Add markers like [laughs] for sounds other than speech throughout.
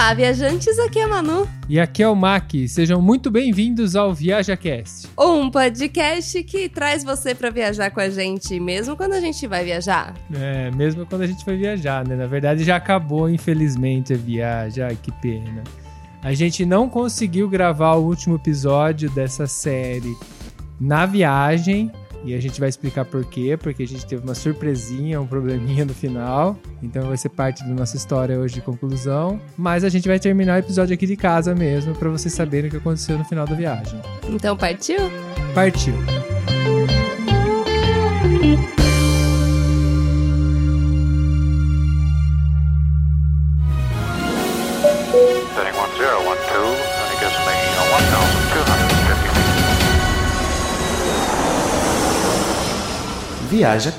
Olá, viajantes, aqui é a Manu. E aqui é o Mac. Sejam muito bem-vindos ao ViajaCast. Um podcast que traz você para viajar com a gente, mesmo quando a gente vai viajar. É, mesmo quando a gente vai viajar, né? Na verdade, já acabou, infelizmente, a viagem. Ai, que pena. A gente não conseguiu gravar o último episódio dessa série na viagem, e a gente vai explicar por quê, porque a gente teve uma surpresinha, um probleminha no final. Então vai ser parte da nossa história hoje de conclusão. Mas a gente vai terminar o episódio aqui de casa mesmo, para vocês saberem o que aconteceu no final da viagem. Então partiu? Partiu. Viaja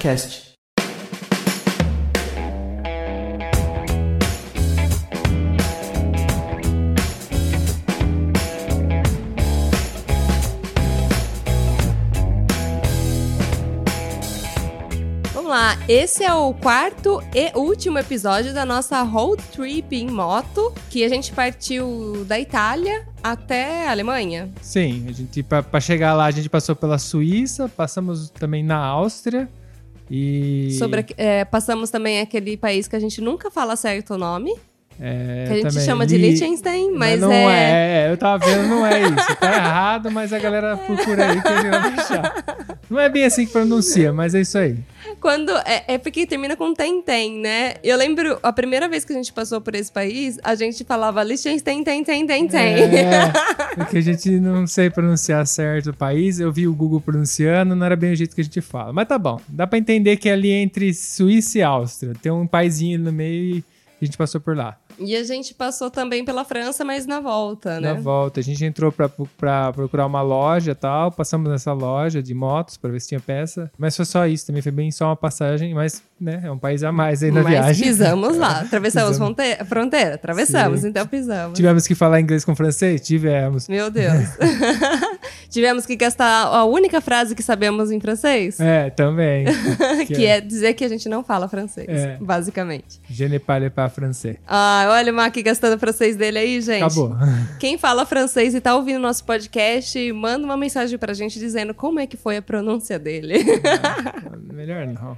lá, esse é o quarto e último episódio da nossa road trip em moto, que a gente partiu da Itália até a Alemanha. Sim, a gente para chegar lá a gente passou pela Suíça, passamos também na Áustria e Sobre, é, passamos também aquele país que a gente nunca fala certo o nome, é, que a gente também chama de Li- Liechtenstein, mas, não é... é. Eu tava vendo, não é isso. Tá [laughs] errado, mas a galera procura aí que ele vai deixar. Não é bem assim que pronuncia, mas é isso aí. Quando é, é porque termina com tem tem, né? Eu lembro a primeira vez que a gente passou por esse país, a gente falava Liechtenstein tem tem tem tem. É, [laughs] porque a gente não sei pronunciar certo o país. Eu vi o Google pronunciando, não era bem o jeito que a gente fala. Mas tá bom. Dá pra entender que é ali entre Suíça e Áustria. Tem um paizinho no meio e a gente passou por lá. E a gente passou também pela França, mas na volta, né? Na volta, a gente entrou pra, pra procurar uma loja e tal. Passamos nessa loja de motos pra ver se tinha peça. Mas foi só isso, também foi bem só uma passagem. Mas, né, é um país a mais aí na Mas viagem. pisamos lá, [laughs] atravessamos Pisamos. fronteira, fronteira, atravessamos, Sim. então pisamos. Tivemos que falar inglês com francês? Tivemos. Meu Deus. [laughs] Tivemos que gastar a única frase que sabemos em francês, É, também. [laughs] que é dizer que a gente não fala francês, É. basicamente. Je ne parle pas français. Ah, olha o Mac gastando francês dele aí, gente. Acabou. [laughs] Quem fala francês e tá ouvindo nosso podcast, manda uma mensagem pra gente dizendo como é que foi a pronúncia dele. Melhor não.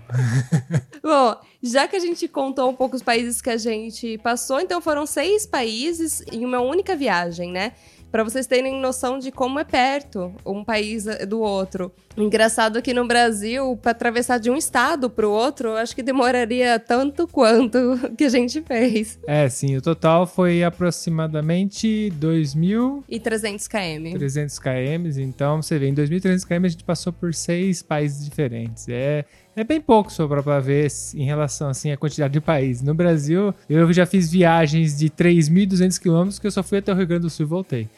[laughs] Bom, já que a gente contou um pouco os países que a gente passou, então foram seis países em uma única viagem, né? Pra vocês terem noção de como é perto um país do outro. Engraçado que no Brasil, pra atravessar de um estado pro outro, eu acho que demoraria tanto quanto [laughs] que a gente fez. É, sim, o total foi aproximadamente 2.300 E 300 km. km. Então, você vê, em 2.300 km a gente passou por seis países diferentes. É, é bem pouco só pra ver em relação assim, à quantidade de países. No Brasil, eu já fiz viagens de 3.200 km que eu só fui até o Rio Grande do Sul e voltei.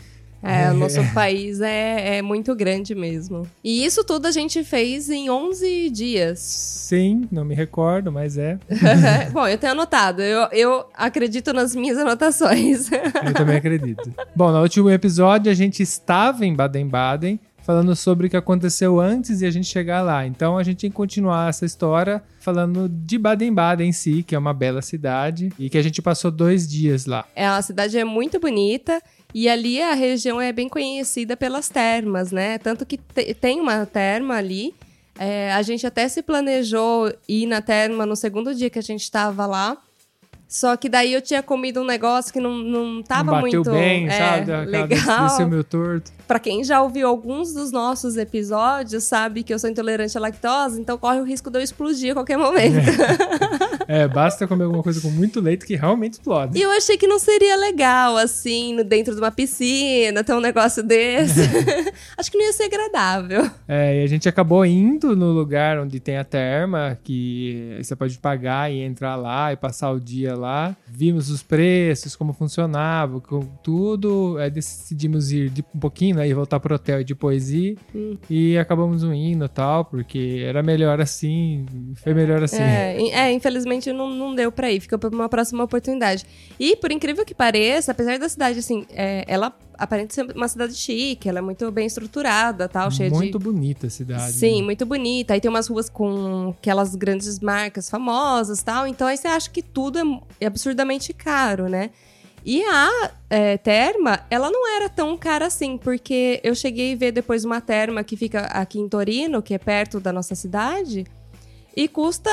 É, o nosso [laughs] país é, é muito grande mesmo. E isso tudo a gente fez em 11 dias. Sim, não me recordo, mas é. [laughs] Bom, eu tenho anotado. Eu, eu acredito nas minhas anotações. Eu também acredito. Bom, no último episódio a gente estava em Baden-Baden falando sobre o que aconteceu antes de a gente chegar lá. Então a gente tem que continuar essa história falando de Baden-Baden em si, que é uma bela cidade e que a gente passou dois dias lá. É, a cidade é muito bonita e ali a região é bem conhecida pelas termas, né? Tanto que te- tem uma terma ali. É, a gente até se planejou ir na terma no segundo dia que a gente estava lá. Só que daí eu tinha comido um negócio que não, não tava Não bateu muito bem, é, sabe? Legal. Desceu meu torto. Pra quem já ouviu alguns dos nossos episódios, sabe que eu sou intolerante à lactose, então corre o risco de eu explodir a qualquer momento. [laughs] É, basta comer alguma coisa com muito leite que realmente explode. E eu achei que não seria legal, assim, dentro de uma piscina, ter um negócio desse. [laughs] Acho que não ia ser agradável. É, e a gente acabou indo no lugar onde tem a terma, que você pode pagar e entrar lá e passar o dia lá. Vimos os preços, como funcionava, com tudo. Aí decidimos ir de um pouquinho, né? E voltar pro hotel e depois ir. E acabamos não indo e tal, porque era melhor assim. Foi melhor assim. É, é, infelizmente não, não deu pra ir, ficou pra uma próxima oportunidade. E, por incrível que pareça, apesar da cidade, assim, é, ela aparenta ser uma cidade chique, ela é muito bem estruturada, tal, cheia de... Muito bonita a cidade. Sim, né? muito bonita. Aí tem umas ruas com aquelas grandes marcas famosas tal. Então aí você acha que tudo é, é absurdamente caro, né? E a é, terma, ela não era tão cara assim, porque eu cheguei a ver depois uma terma que fica aqui em Torino, que é perto da nossa cidade, e custa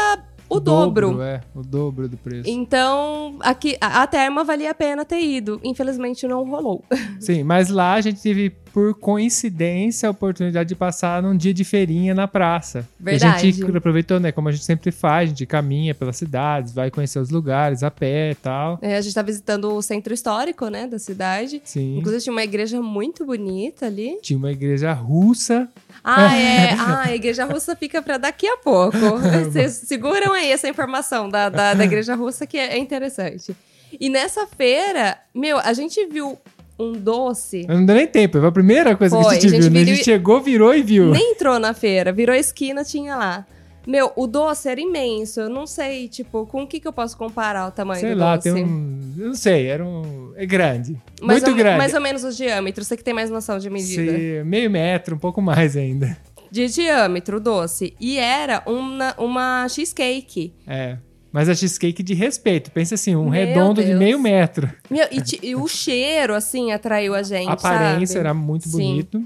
o, dobro. É, o dobro do preço. Então, aqui, a, a terma valia a pena ter ido. Infelizmente não rolou. Sim, mas lá a gente teve, por coincidência, a oportunidade de passar num dia de feirinha na praça. Verdade. E a gente aproveitou, né? Como a gente sempre faz, a gente caminha pelas cidades, vai conhecer os lugares a pé e tal. É, a gente tá visitando o centro histórico, né, da cidade. Sim. Inclusive tinha uma igreja muito bonita ali. Tinha uma igreja russa. Ah, [laughs] é. Ah, a igreja russa fica pra daqui a pouco. [laughs] Vocês seguram aí essa informação da, da, da igreja russa que é interessante. E nessa feira, meu, a gente viu um doce. Não deu nem tempo, foi a primeira coisa que Foi, a gente a gente viu, né? A gente chegou, virou e viu. Nem entrou na feira, virou a esquina, tinha lá. Meu, o doce era imenso. Eu não sei, tipo, com o que, que eu posso comparar o tamanho Sei do lá, doce? tem um. Eu não sei, era um. É grande. Mais muito grande. Mais ou menos o diâmetro, você que tem mais noção de medida. Sei, meio metro, um pouco mais ainda. De diâmetro, o doce. E era uma, uma cheesecake. É. Mas a cheesecake de respeito. Pensa assim, um Meu redondo de Deus. meio metro. Meu, e, e o cheiro, assim, atraiu a gente, a aparência sabe? era muito Sim. bonito.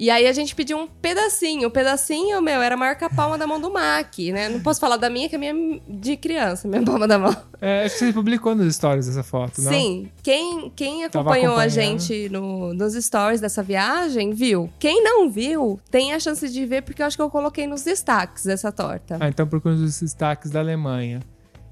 E aí a gente pediu um pedacinho. O pedacinho, meu, era maior que a palma da mão do Mac, né? Não posso falar da minha, que a minha é de criança, minha palma da mão. É, acho que você publicou nos stories essa foto, não? Sim, quem, quem acompanhou a gente no- nos stories dessa viagem, viu. Quem não viu, tem a chance de ver, porque eu acho que eu coloquei nos destaques essa torta. Ah, então procura os destaques da Alemanha.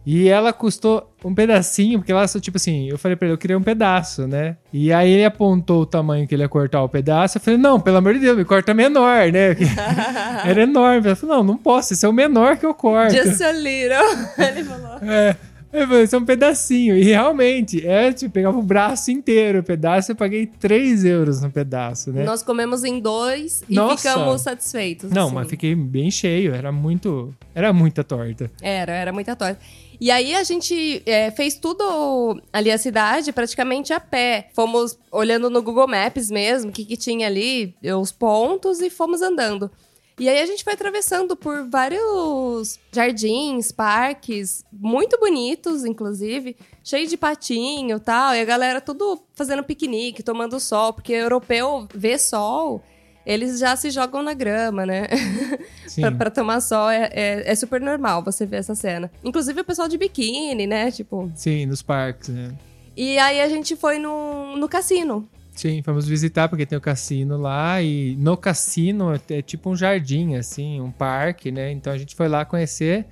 E ela custou um pedacinho, porque ela só, tipo assim, eu falei pra ele, eu queria um pedaço, né? E aí ele apontou o tamanho que ele ia cortar o pedaço. Eu falei, não, pelo amor de Deus, me corta menor, né? [laughs] Era enorme. Ela falou, não, não posso, esse é o menor que eu corto. Just a little. [laughs] Ele falou. [laughs] É. Eu falei, isso é um pedacinho. E realmente, é, tipo, pegava o braço inteiro o pedaço, eu paguei 3 euros no pedaço, né? Nós comemos em dois e Nossa. ficamos satisfeitos. Não, assim. mas fiquei bem cheio, era muito. Era muita torta. Era, era muita torta. E aí a gente é, fez tudo ali a cidade praticamente a pé. Fomos olhando no Google Maps mesmo, o que, que tinha ali, os pontos, e fomos andando. E aí a gente foi atravessando por vários jardins, parques, muito bonitos, inclusive, cheio de patinho tal. E a galera tudo fazendo piquenique, tomando sol, porque europeu vê sol, eles já se jogam na grama, né? [laughs] Pra tomar sol é, é, é super normal você ver essa cena. Inclusive o pessoal de biquíni, né? Tipo. Sim, nos parques, né? E aí a gente foi no, no cassino. Sim, fomos visitar porque tem o cassino lá e no cassino é tipo um jardim, assim, um parque, né? Então a gente foi lá conhecer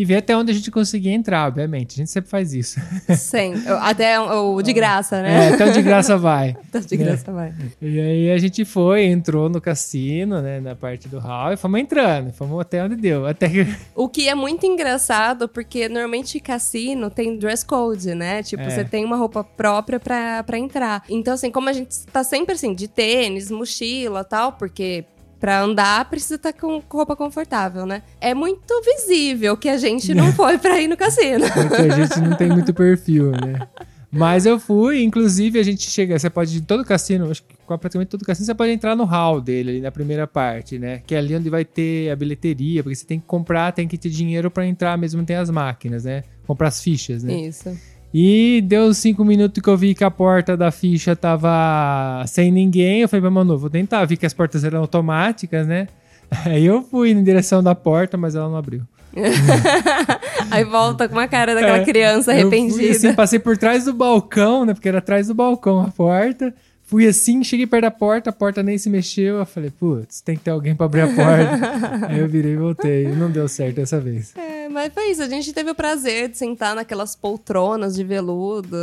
e ver até onde a gente conseguia entrar, obviamente. A gente sempre faz isso. Sem. Até o, o de graça, É, né? até onde de graça vai. [laughs] Até o de graça vai. E aí a gente foi, entrou no cassino, né, na parte do hall e fomos entrando, fomos até onde deu. Até que [laughs] O que é muito engraçado, porque normalmente cassino tem dress code, né? Tipo, É. você tem uma roupa própria pra, pra entrar. Então, assim, como a gente tá sempre assim, de tênis, mochila tal, porque pra andar precisa estar com roupa confortável, né? É muito visível que a gente não [laughs] foi pra ir no cassino. Porque a gente não tem muito perfil, né? Mas eu fui, inclusive a gente chega, você pode ir em todo cassino, acho que praticamente todo cassino, você pode entrar no hall dele, ali na primeira parte, né? Que é ali onde vai ter a bilheteria, porque você tem que comprar, tem que ter dinheiro pra entrar, mesmo tem as máquinas, né? Comprar as fichas, né? Isso. E deu cinco minutos que eu vi que a porta da ficha tava sem ninguém. Eu falei pra Manu, vou tentar. Vi que as portas eram automáticas, né? [laughs] Aí eu fui em direção da porta, mas ela não abriu. [laughs] Aí volta com uma cara daquela É, criança eu arrependida. Fui, assim, passei por trás do balcão, né? Porque era atrás do balcão a porta. Fui assim, cheguei perto da porta, a porta nem se mexeu. Eu falei, putz, tem que ter alguém pra abrir a porta. [laughs] Aí eu virei e voltei. Não deu certo dessa vez. É, mas foi isso. A gente teve o prazer de sentar naquelas poltronas de veludo.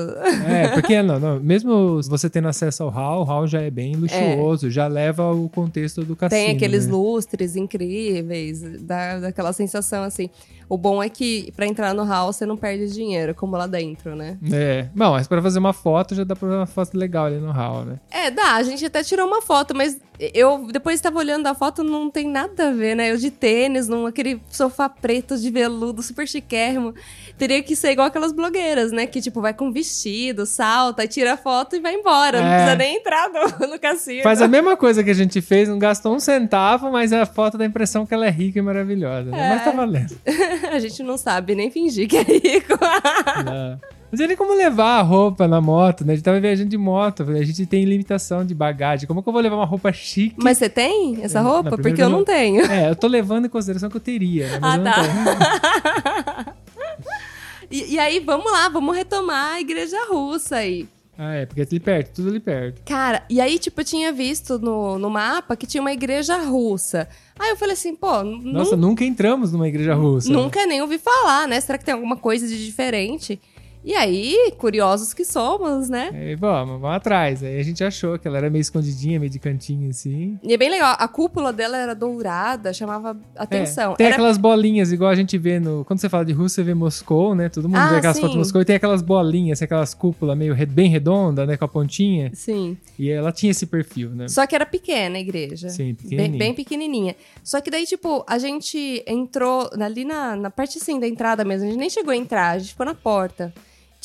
É, [laughs] porque não, não, mesmo você tendo acesso ao hall, o hall já é bem luxuoso, já leva o contexto do cassino. Tem aqueles né? lustres incríveis, dá daquela sensação assim. O bom é que pra entrar no hall você não perde dinheiro, como lá dentro, né? É, bom, mas pra fazer uma foto já dá pra fazer uma foto legal ali no hall, né? É, dá. A gente até tirou uma foto, mas eu depois estava olhando a foto, não tem nada a ver, né? Eu de tênis, num aquele sofá preto de veludo, super chiquérrimo. Teria que ser igual aquelas blogueiras, né? Que, tipo, vai com vestido, salta, tira a foto e vai embora. Não É. precisa nem entrar no, [laughs] no cassino. Faz a mesma coisa que a gente fez, não gastou um centavo, mas a foto dá a impressão que ela é rica e maravilhosa. né? Mas tá valendo. [laughs] a gente não sabe nem fingir que é rico. Não. [laughs] Não tinha nem como levar a roupa na moto, né? A gente tava viajando de moto, a gente tem limitação de bagagem. Como que eu vou levar uma roupa chique? Mas você tem essa É, roupa? Porque eu não tenho. É, eu tô levando em consideração que eu teria, né? Mas Ah, tá. [laughs] E, e aí, vamos lá, vamos retomar a igreja russa aí. Ah, é, porque é ali perto, tudo ali perto. Cara, e aí, tipo, eu tinha visto no, no mapa que tinha uma igreja russa. Aí eu falei assim, pô, Nossa, nunca entramos numa igreja russa. né? nunca nem ouvi falar, né? Será que tem alguma coisa de diferente? E aí, curiosos que somos, né? Aí, vamos, vamos atrás. Aí a gente achou que ela era meio escondidinha, meio de cantinho assim. E é bem legal, a cúpula dela era dourada, chamava atenção. É, tem Era- aquelas bolinhas, igual a gente vê no. Quando você fala de Rússia, você vê Moscou, né? Todo mundo Ah, vê aquelas sim. fotos de Moscou e tem aquelas bolinhas, aquelas cúpulas meio bem redonda, né? Com a pontinha. Sim. E ela tinha esse perfil, né? Só que era pequena a igreja. Sim, Bem, pequenininha. bem pequenininha. Só que daí, tipo, a gente entrou ali na, na parte, assim, da entrada mesmo. A gente nem chegou a entrar, a gente ficou na porta.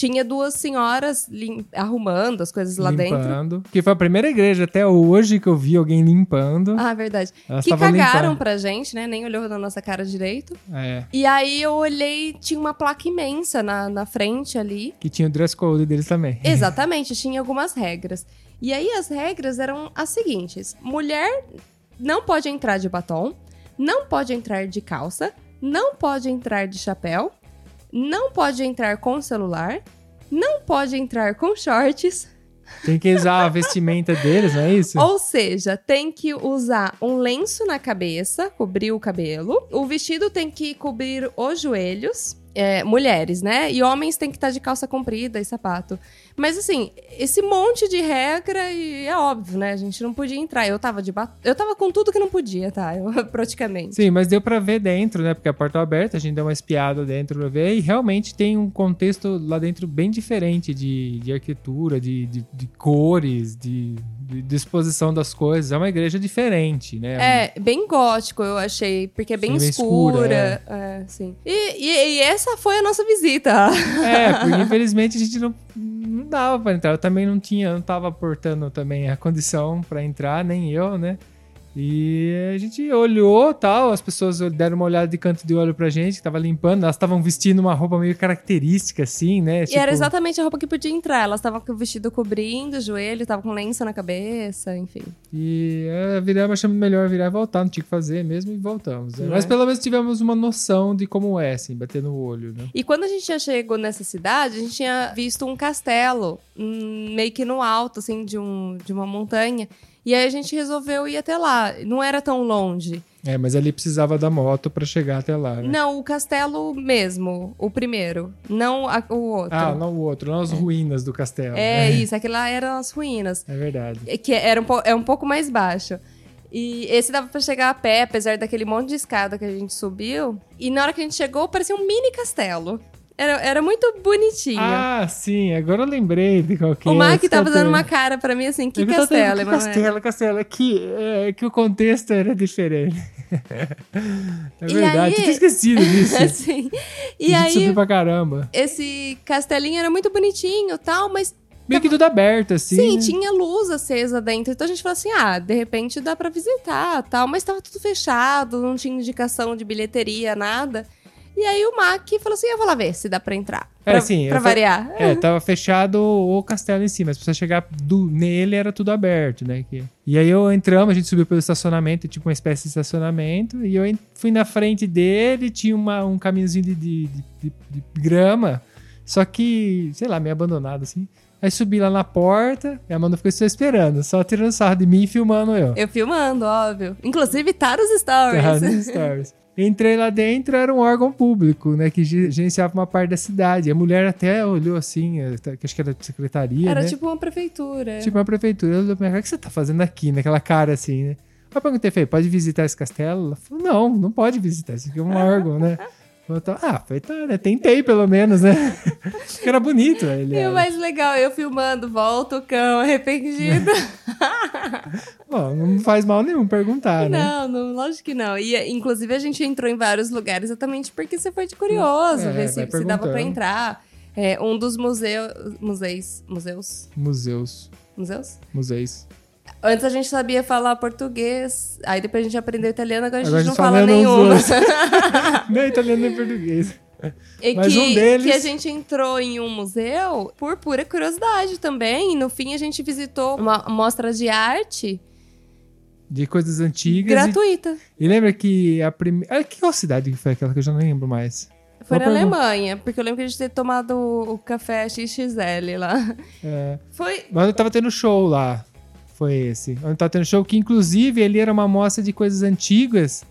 Tinha duas senhoras lim- arrumando as coisas lá dentro. limpando. Que foi a primeira igreja até hoje que eu vi alguém limpando. Ah, verdade. Elas que cagaram limpando. pra gente, né? Nem olhou na nossa cara direito. É. E aí eu olhei, tinha uma placa imensa na, na frente ali. Que tinha o dress code deles também. [laughs] Exatamente, tinha algumas regras. E aí as regras eram as seguintes: mulher não pode entrar de batom, não pode entrar de calça, não pode entrar de chapéu, não pode entrar com celular, não pode entrar com shorts. Tem que usar a vestimenta deles, não é isso? Ou seja, tem que usar um lenço na cabeça, cobrir o cabelo. O vestido tem que cobrir os joelhos. É, mulheres, né? E homens tem que estar de calça comprida e sapato. Mas assim, esse monte de regra e é óbvio, né? A gente não podia entrar. Eu tava de bat... Eu tava com tudo que não podia, tá? Eu, [laughs] praticamente. Sim, mas deu pra ver dentro, né? Porque a porta é aberta, a gente deu uma espiada dentro pra ver. E realmente tem um contexto lá dentro bem diferente de, de arquitetura, de, de, de cores, de, de disposição das coisas. É uma igreja diferente, né? É, bem gótico, eu achei, porque é bem Sim, bem escura. É, sim. E, e- e essa foi a nossa visita. É, porque [laughs] infelizmente a gente não, não dava pra entrar. Eu também não tinha, não tava aportando também a condição pra entrar, nem eu, né? E a gente olhou tal, as pessoas deram uma olhada de canto de olho pra gente, que tava limpando, elas estavam vestindo uma roupa meio característica, assim, né? E era exatamente a roupa que podia entrar. Elas estavam com o vestido cobrindo o joelho, estavam com lenço na cabeça, enfim. E é, viramos, achamos melhor virar e voltar, não tinha que fazer mesmo e voltamos. né? Não Mas é? pelo menos tivemos uma noção de como é, assim, bater no olho, né? E quando a gente já chegou nessa cidade, a gente tinha visto um castelo, hum, meio que no alto, assim, de, um, de uma montanha. E aí a gente resolveu ir até lá. Não era tão longe. É, mas ali precisava da moto pra chegar até lá, né? Não, o castelo mesmo, o primeiro. Não a- o outro. Ah, não o outro, não as ruínas do castelo. É né? isso, aquele lá eram as ruínas. É verdade. É Que era um, é um pouco mais baixo. E esse dava pra chegar a pé, apesar daquele monte de escada que a gente subiu. E na hora que a gente chegou, parecia um mini castelo. Era, era muito bonitinho. Ah, sim, agora eu lembrei de qual que o é Mark tava dando uma cara pra mim assim, que castelo, Emanuele? castelo, castelo. Que, é que o contexto era diferente. [laughs] é verdade, aí- eu tinha esquecido disso. [laughs] assim. E a gente subiu aí, pra caramba. esse castelinho era muito bonitinho e tal, mas Meio que tudo aberto, assim. sim, né? tinha luz acesa dentro. Então a gente falou assim: ah, de repente dá pra visitar tal. Mas tava tudo fechado, não tinha indicação de bilheteria, nada. E aí o Mac falou assim: eu vou lá ver se dá pra entrar. É, Pra, sim, pra variar. É, [laughs] tava fechado o castelo em si, mas pra você chegar do- nele era tudo aberto, né? Que- E aí eu entramos, a gente subiu pelo estacionamento, tipo uma espécie de estacionamento, e eu fui na frente dele, tinha uma- um caminhozinho de, de- de- de- grama, só que, sei lá, meio abandonado assim. Aí subi lá na porta, e a Amanda ficou só esperando, só tirando sarro de mim e filmando eu. Eu filmando, óbvio. Inclusive, tá nos stories. Tá nos [laughs] stories. Entrei lá dentro, era um órgão público, né? Que ge- gerenciava uma parte da cidade. A mulher até olhou assim, eh, que acho que era de secretaria, Era né? tipo uma prefeitura. Tipo uma prefeitura. Eu falei, o que você tá fazendo aqui? Naquela cara assim, né? Eu perguntei, falei, pode visitar esse castelo? Ela falou, não, não pode visitar, isso aqui é um órgão, né? [laughs] Tô, ah, falei, tá, né? Tentei pelo menos, né? [laughs] Era bonito. Ele E o mais legal, eu filmando, volta o cão arrependido. [laughs] Bom, não faz mal nenhum perguntar, né? Não, não, lógico que não. E, inclusive, a gente entrou em vários lugares exatamente porque você foi de curioso, É, ver se, se dava pra entrar. É, um dos. Museus. Museus? Museus. Museus? Museus. Antes a gente sabia falar português, aí depois a gente aprendeu italiano, agora a gente Agora não fala nenhum [laughs] Nem italiano nem português. E Mas que, um deles- que a gente entrou em um museu por pura curiosidade também. E no fim a gente visitou uma mostra de arte De coisas antigas. gratuita. E, e lembra que a primeira. Que qual cidade que foi aquela que eu já não lembro mais? Foi Uma na pergunta. Alemanha, porque eu lembro que a gente ter tomado o café XXL lá. É, Foi. mas eu tava tendo show lá. Foi esse. Onde tava tendo show, que inclusive ele era uma mostra de coisas antigas.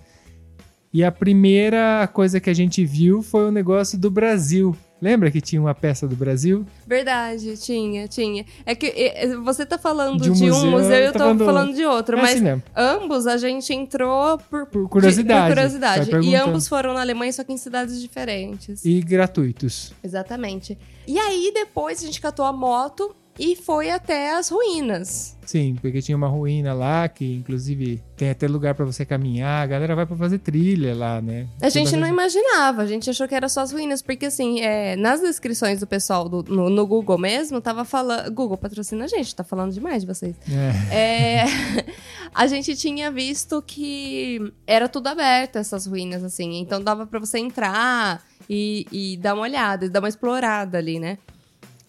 E a primeira coisa que a gente viu foi o negócio do Brasil. Lembra que tinha uma peça do Brasil? Verdade, tinha, tinha. É que eh, você tá falando De de um um, museu, museu e eu tá tô falando- falando, de outro. É mas assim ambos a gente entrou por, Por curiosidade. de- por curiosidade. E ambos foram na Alemanha, só que em cidades diferentes. E gratuitos. Exatamente. E aí, depois, a gente catou a moto e foi até as ruínas. Sim, porque tinha uma ruína lá, que inclusive tem até lugar pra você caminhar. A galera vai pra fazer trilha lá, né? A gente não imaginava, a gente achou que era só as ruínas, porque assim, é, nas descrições do pessoal do- no, no Google mesmo, tava falando. Google patrocina a gente, tá falando demais de vocês. É. É, [laughs] a gente tinha visto que era tudo aberto, essas ruínas, assim. Então dava pra você entrar e, e dar uma olhada, e dar uma explorada ali, né?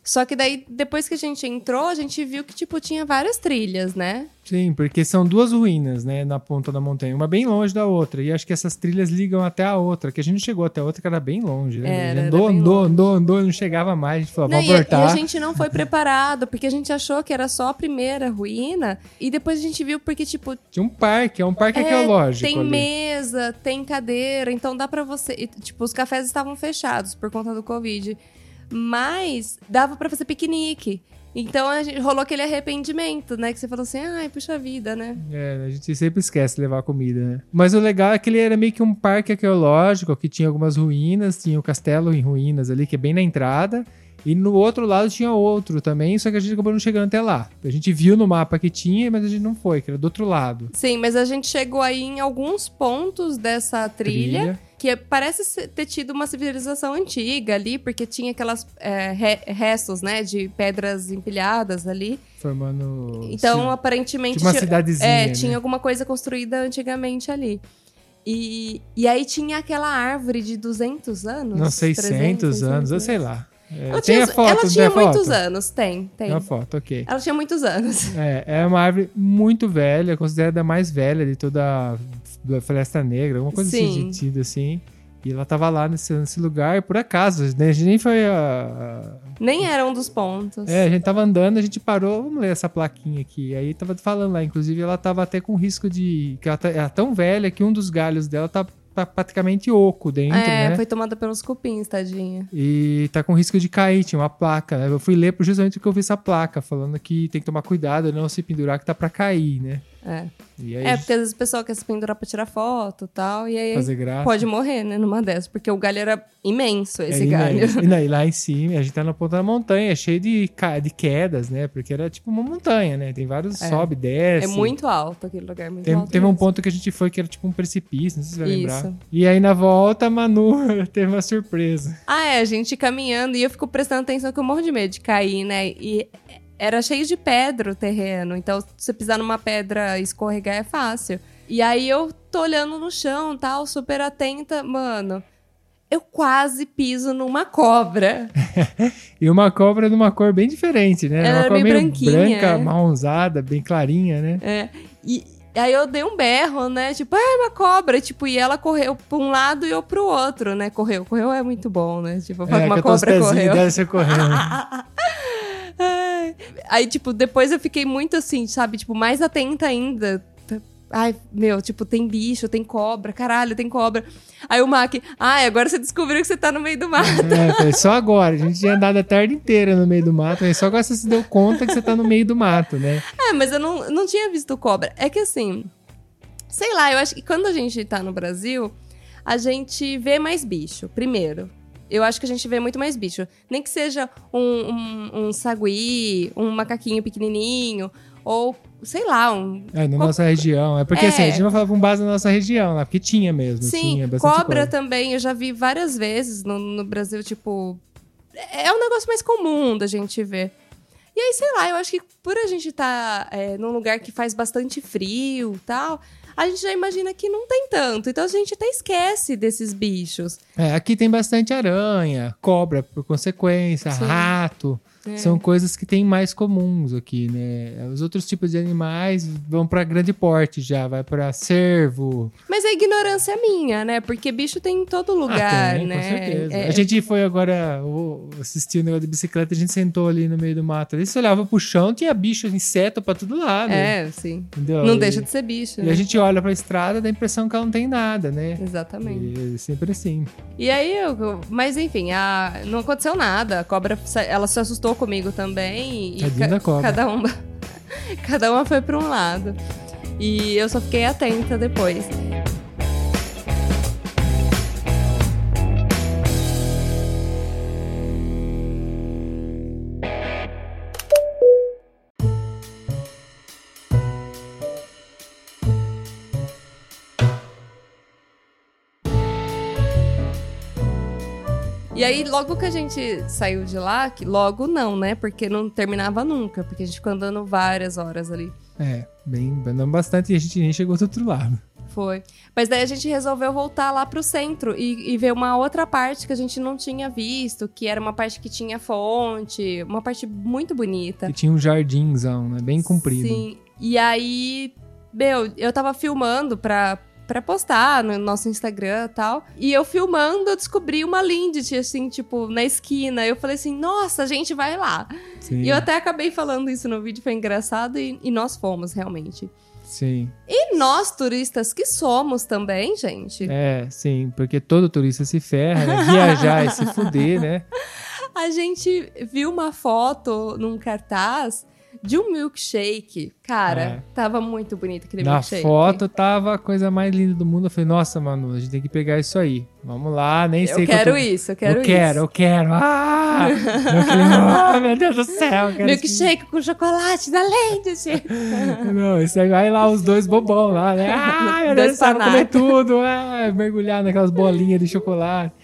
Só que daí, depois que a gente entrou, a gente viu que, tipo, tinha várias trilhas, né? Sim, porque são duas ruínas, né, na ponta da montanha, uma bem longe da outra. E acho que essas trilhas ligam até a outra, que a gente não chegou até a outra, que era bem longe, né? Era, A gente era andou, andou, longe. andou, andou, e não chegava mais. A gente falou, Não, vamos e, a- e a gente não foi preparado, porque a gente achou que era só a primeira ruína. E depois a gente viu porque, tipo, Tinha um parque, é um parque É, arqueológico tem ali. mesa, tem cadeira, então dá pra você. e, Tipo, os cafés estavam fechados por conta do Covid. Mas dava pra fazer piquenique. Então a gente, rolou aquele arrependimento, né? Que você falou assim, ai, puxa vida, né? É, a gente sempre esquece de levar comida, né? Mas o legal é que ele era meio que um parque arqueológico, que tinha algumas ruínas, tinha o castelo em ruínas ali, que é bem na entrada. E no outro lado tinha outro também, só que a gente acabou não chegando até lá. A gente viu no mapa que tinha, mas a gente não foi, que era do outro lado. Sim, mas a gente chegou aí em alguns pontos dessa trilha. Que parece ser- ter tido uma civilização antiga ali, porque tinha aquelas é, re- restos, né, de pedras empilhadas ali. formando. Então, sim, aparentemente. tipo uma tinha- cidadezinha. É, né? tinha alguma coisa construída antigamente ali. E, e aí tinha aquela árvore de 200 anos? Não, 600 300, anos, eu 600 sei lá. É, Ela tinha, foto, ela tinha muitos foto? anos, tem, tem. Tem a foto, ok. Ela tinha muitos anos. É, é uma árvore muito velha, considerada a mais velha de toda a Floresta Negra, alguma coisa assim, Sim. sentido assim. E ela tava lá nesse, nesse lugar, por acaso, né? A gente nem foi a, Nem era um dos pontos. É, a gente tava andando, a gente parou, vamos ler essa plaquinha aqui. Aí tava falando lá, inclusive ela tava até com risco de. que ela tá- era tão velha que um dos galhos dela tá, tá praticamente oco dentro, É, né? foi tomada pelos cupins, tadinha. E tá com risco de cair, tinha uma placa. né? Eu fui ler justamente porque eu vi essa placa, falando que tem que tomar cuidado, não se pendurar, que tá pra cair, né? É. E aí É, porque às vezes o pessoal quer se pendurar pra tirar foto e tal, e aí fazer graça. pode morrer, né, numa dessas, porque o galho era imenso, esse É, [laughs] e galho. E, na- e lá em cima, a gente tá na ponta da montanha, cheio de, de quedas, né? Porque era tipo uma montanha, né? Tem vários É. sobe, desce. É muito alto aquele lugar, muito Tem- alto. teve um mesmo. ponto que a gente foi que era tipo um precipício, não sei se você vai Isso. lembrar. E aí na volta, a Manu [laughs] teve uma surpresa. Ah, é, a gente caminhando e eu fico prestando atenção que eu morro de medo de cair, né? E era cheio de pedra o terreno, então se você pisar numa pedra e escorregar é fácil. E aí eu tô olhando no chão, tal, super atenta, mano. Eu quase piso numa cobra. [laughs] E uma cobra de uma cor bem diferente, né? Ela uma era cor bem meio branquinha, branca, é. marronzada, bem clarinha, né? É. E aí eu dei um berro, né? Tipo, ai, uma cobra. Tipo, e ela correu pra um lado e eu pro outro, né? Correu. Correu é muito bom, né? Tipo, É, uma cobra correu. deve ser correndo. [laughs] Aí, tipo, depois eu fiquei muito assim, sabe? Tipo, mais atenta ainda. Ai, meu, tipo, tem bicho, tem cobra, caralho, tem cobra. Aí o Mac, ai, agora você descobriu que você tá no meio do mato. É, foi só agora. A gente tinha andado a tarde inteira no meio do mato, mas só agora você se deu conta que você tá no meio do mato, né? É, mas eu não, não tinha visto cobra. É que assim, sei lá, eu acho que quando a gente tá no Brasil, a gente vê mais bicho, primeiro. Eu acho que a gente vê muito mais bicho. Nem que seja um, um, um sagui, um macaquinho pequenininho, ou, sei lá, um... É, na Co- nossa região. É porque É. assim, a gente vai falar com base na nossa região lá, porque tinha mesmo. Sim, tinha cobra coisa. também, eu já vi várias vezes no, no Brasil, tipo... É um negócio mais comum da gente ver. E aí, sei lá, eu acho que por a gente estar num lugar que faz bastante frio e tal, a gente já imagina que não tem tanto. Então a gente até esquece desses bichos. É, aqui tem bastante aranha, cobra por consequência, Sim. rato. É. São coisas que tem mais comuns aqui, né? Os outros tipos de animais vão pra grande porte já, vai pra cervo. Mas a ignorância é minha, né? Porque bicho tem em todo lugar, ah, tem, né? com certeza. É- A gente foi agora assistir o negócio de bicicleta, a gente sentou ali no meio do mato. Ali você olhava pro chão, tinha bicho, inseto pra todo lado. É, sim. Entendeu? Não E- deixa de ser bicho, E né? a gente olha pra estrada, dá a impressão que ela não tem nada, né? Exatamente. E é sempre assim. E aí, eu, mas enfim, a- não aconteceu nada. A cobra, ela se assustou comigo também. E Tadinha da cobra. cada uma, [laughs] cada uma foi para um lado. E eu só fiquei atenta depois. E aí, logo que a gente saiu de lá, que logo não, né? Porque não terminava nunca, porque a gente ficou andando várias horas ali. É, bem, andamos bastante e a gente nem chegou do outro lado. Foi. Mas daí a gente resolveu voltar lá pro centro e, e ver uma outra parte que a gente não tinha visto, que era uma parte que tinha fonte, uma parte muito bonita. E tinha um jardinzão, né? Bem comprido. Sim. E aí, meu, eu tava filmando pra, pra postar no nosso Instagram e tal. E eu filmando, eu descobri uma Lindt, assim, tipo, na esquina. Eu falei assim, nossa, a gente vai lá. Sim, E eu até acabei falando isso no vídeo, foi engraçado, e, e nós fomos, realmente. sim. E nós, turistas que somos também, gente, É, sim, porque todo turista se ferra, né? Viajar e se fuder, né? [laughs] a gente viu uma foto num cartaz de um milkshake. Cara, É. tava muito bonito aquele Na milkshake. foto tava a coisa mais linda do mundo. Eu falei, nossa, mano, a gente tem que pegar isso aí. Vamos lá, nem sei Eu quero quanto- isso, eu quero eu isso. quero, eu quero. Ah! [laughs] eu falei, ah, meu Deus do céu. eu quero isso. Milkshake com chocolate da Lindt. [laughs] Não, isso aí vai lá os dois bobão lá, né? Ah, meu Deus do céu, comer tudo. Ah, mergulhar naquelas bolinhas de chocolate.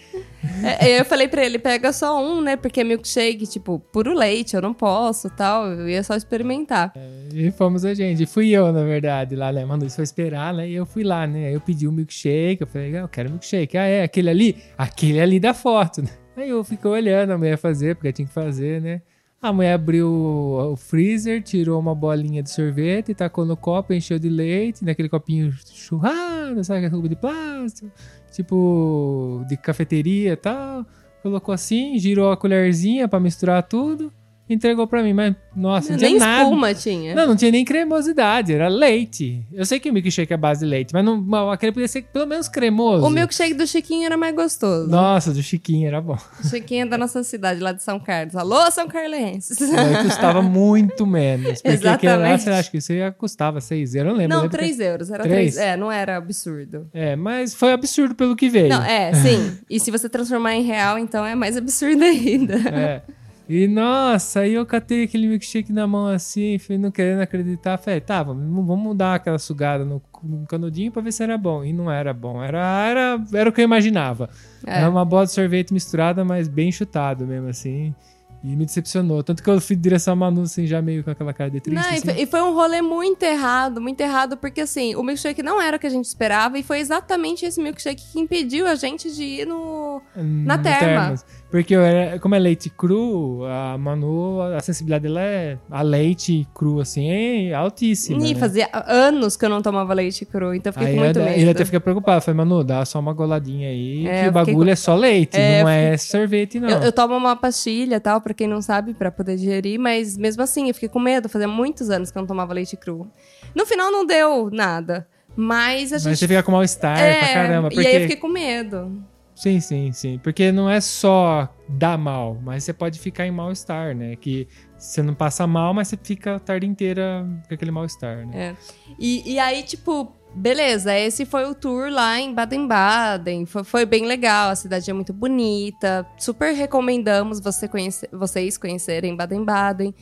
É, eu falei pra ele, pega só um, né? Porque milkshake, tipo, puro leite, eu não posso tal. Eu ia só experimentar. E fomos a gente. Fui eu, na verdade, lá, né? Isso foi esperar, né? E eu fui lá, né? Aí eu pedi um milkshake. Eu falei, ah, eu quero milkshake. Ah, é? Aquele ali? Aquele ali da foto, né? [laughs] Aí eu fiquei olhando a mulher fazer, porque tinha que fazer, né? A mulher abriu o freezer, tirou uma bolinha de sorvete, tacou no copo, encheu de leite, naquele copinho churrado, sabe? Aquele cubo de plástico, tipo de cafeteria e tal. Colocou assim, girou a colherzinha pra misturar tudo, entregou pra mim. Mas, nossa, não tinha Nem nada. espuma tinha. Não, não tinha nem cremosidade, era leite. Eu sei que o milkshake é base de leite, mas não, aquele podia ser pelo menos cremoso. O milkshake do Chiquinho era mais gostoso. Nossa, do Chiquinho era bom. O Chiquinho é da nossa cidade, lá de São Carlos. Alô, São Carlenses. Aí custava muito menos. Porque aquele lá, [laughs] Exatamente. você acha que isso ia custava 6 euros, eu não lembro. Não, né? Porque- 3 euros. Era Três? 3. É, não era absurdo. É, mas foi absurdo pelo que veio. Não, é, sim. [laughs] E se você transformar em real, então é mais absurdo ainda. É. E nossa, aí eu catei aquele milkshake na mão assim, fui não querendo acreditar. Falei, tá, vamos, vamos dar aquela sugada no, no canudinho pra ver se era bom. E não era bom, era, era, era o que eu imaginava. É. Era uma bola de sorvete misturada, mas bem chutado mesmo assim. E me decepcionou. Tanto que eu fui direção a Manu, assim, já meio com aquela cara de triste. Não, e assim. foi, e foi um rolê muito errado, muito errado, porque assim, o milkshake não era o que a gente esperava, e foi exatamente esse milkshake que impediu a gente de ir no. na no terma. termas. Porque eu era- como é leite cru, a Manu, a sensibilidade dela é a leite cru, assim, é altíssima. Ih, né? fazia anos que eu não tomava leite cru, então eu fiquei Aí com muito ele- medo. ele até fica preocupado. Falei, Manu, dá só uma goladinha aí, É, que eu o fiquei bagulho com- é só leite, É, não eu é sorvete, não. Eu, eu tomo uma pastilha tal, pra quem não sabe, pra poder digerir, mas mesmo assim eu fiquei com medo. Fazia muitos anos que eu não tomava leite cru. No final não deu nada, mas a Mas gente. você fica com mal-estar é, pra caramba. Porque... E aí eu fiquei com medo. Sim, sim, sim. Porque não é só dar mal, mas você pode ficar em mal-estar, né? Que você não passa mal, mas você fica a tarde inteira com aquele mal-estar, né? É. E, e aí, tipo, beleza, esse foi o tour lá em Baden-Baden. Foi, foi bem legal, a cidade é muito bonita. Super recomendamos você conhece, vocês conhecerem Baden-Baden.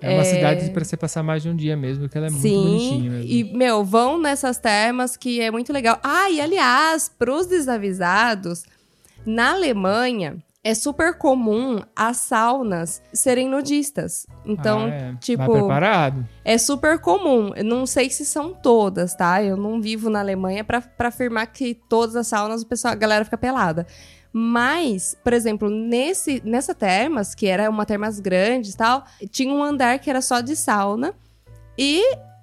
É uma É. cidade pra você passar mais de um dia mesmo, que ela é muito Sim, bonitinha mesmo. e, meu, vão nessas termas que é muito legal. Ah, e aliás, pros desavisados, na Alemanha, é super comum as saunas serem nudistas. Então, Ah, é. tipo, Vai preparado. é super comum. Eu não sei se são todas, tá? Eu não vivo na Alemanha pra, pra afirmar que todas as saunas o pessoal, a galera fica pelada. Mas, por exemplo, nesse, nessa termas, que era uma termas grande e tal, tinha um andar que era só de sauna e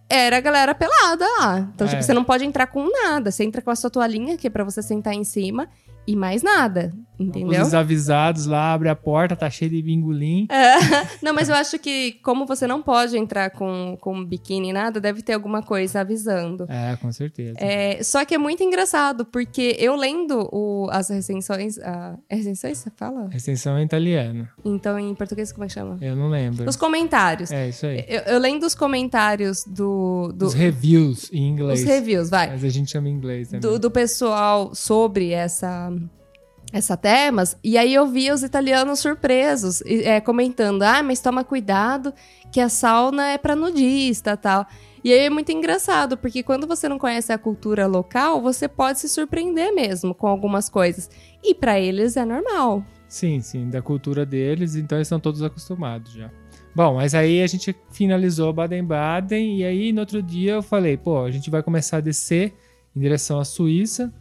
era a galera pelada lá. Então, É. tipo, você não pode entrar com nada. Você entra com a sua toalhinha, que é pra você sentar em cima, e mais nada. Entendeu? Os desavisados lá, abre a porta, tá cheio de bingolim. É. [laughs] Não, mas eu acho que, como você não pode entrar com, com biquíni e nada, deve ter alguma coisa avisando. É, com certeza. É, só que é muito engraçado, porque eu lendo o- as recensões. A, é recensões, você fala? Extensão em italiano. Então, em português, como é que chama? Eu não lembro. Os comentários. É, isso aí. Eu, eu lendo os comentários do. do Os reviews em inglês. os reviews, vai. Mas a gente chama em inglês também. do, do pessoal sobre essa essa temas e aí eu via os italianos surpresos é, comentando ah mas toma cuidado que a sauna é para nudista tal e aí é muito engraçado porque quando você não conhece a cultura local você pode se surpreender mesmo com algumas coisas e para eles é normal Sim, sim, da cultura deles, então eles estão todos acostumados já. Bom, mas aí a gente finalizou Baden-Baden e aí no outro dia eu falei, pô, a gente vai começar a descer em direção à Suíça.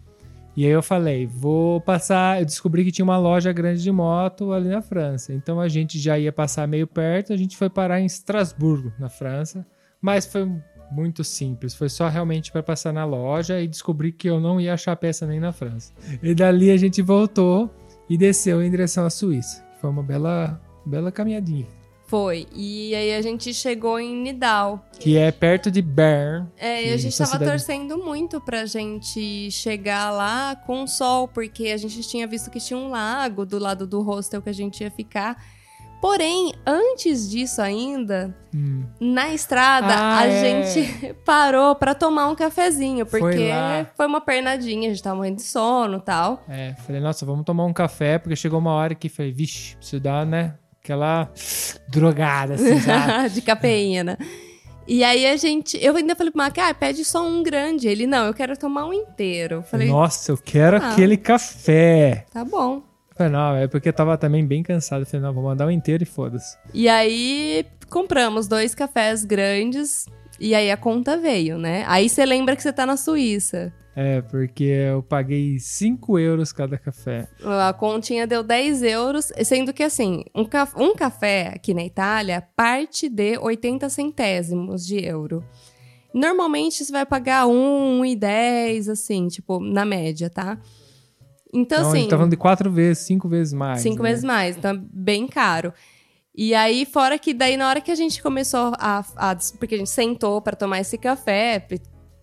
E aí eu falei, vou passar, eu descobri que tinha uma loja grande de moto ali na França. Então a gente já ia passar meio perto, a gente foi parar em Estrasburgo, na França, mas foi muito simples, foi só realmente para passar na loja e descobri que eu não ia achar peça nem na França. E dali a gente voltou e desceu em direção à Suíça. Foi uma bela, bela caminhadinha. Foi e aí a gente chegou em Nidal Que é perto de Bern. É, e a gente tava cidade- torcendo muito pra gente chegar lá com sol, porque a gente tinha visto que tinha um lago do lado do hostel que a gente ia ficar. Porém, antes disso ainda, Hum, na estrada, Ah, a é. gente [laughs] parou pra tomar um cafezinho, Foi porque lá. foi uma pernadinha, a gente tava morrendo de sono e tal. é, falei, nossa, vamos tomar um café, porque chegou uma hora que falei, vixe, preciso dar, né? Aquela drogada, assim, [laughs] sabe? de cafeína. E aí a gente. Eu ainda falei pro Mac, ah, pede só um grande. Ele, não, eu quero tomar um inteiro. Eu Falei, Nossa, eu quero Ah. aquele café. tá bom. Falei, não, é porque eu tava também bem cansado. Falei, não, vou mandar um inteiro e foda-se. E aí compramos dois cafés grandes e aí a conta veio, né? Aí você lembra que você tá na Suíça. É, porque eu paguei 5 euros cada café. A continha deu 10 euros, sendo que assim, um, ca- um café aqui na Itália parte de 80 centésimos de euro. Normalmente você vai pagar 1,10, assim, tipo, na média, tá? Então, a assim. gente tá falando de quatro vezes, cinco vezes mais. Cinco né? vezes mais, então é bem caro. E aí, fora que daí na hora que a gente começou a. a- porque a gente sentou pra tomar esse café,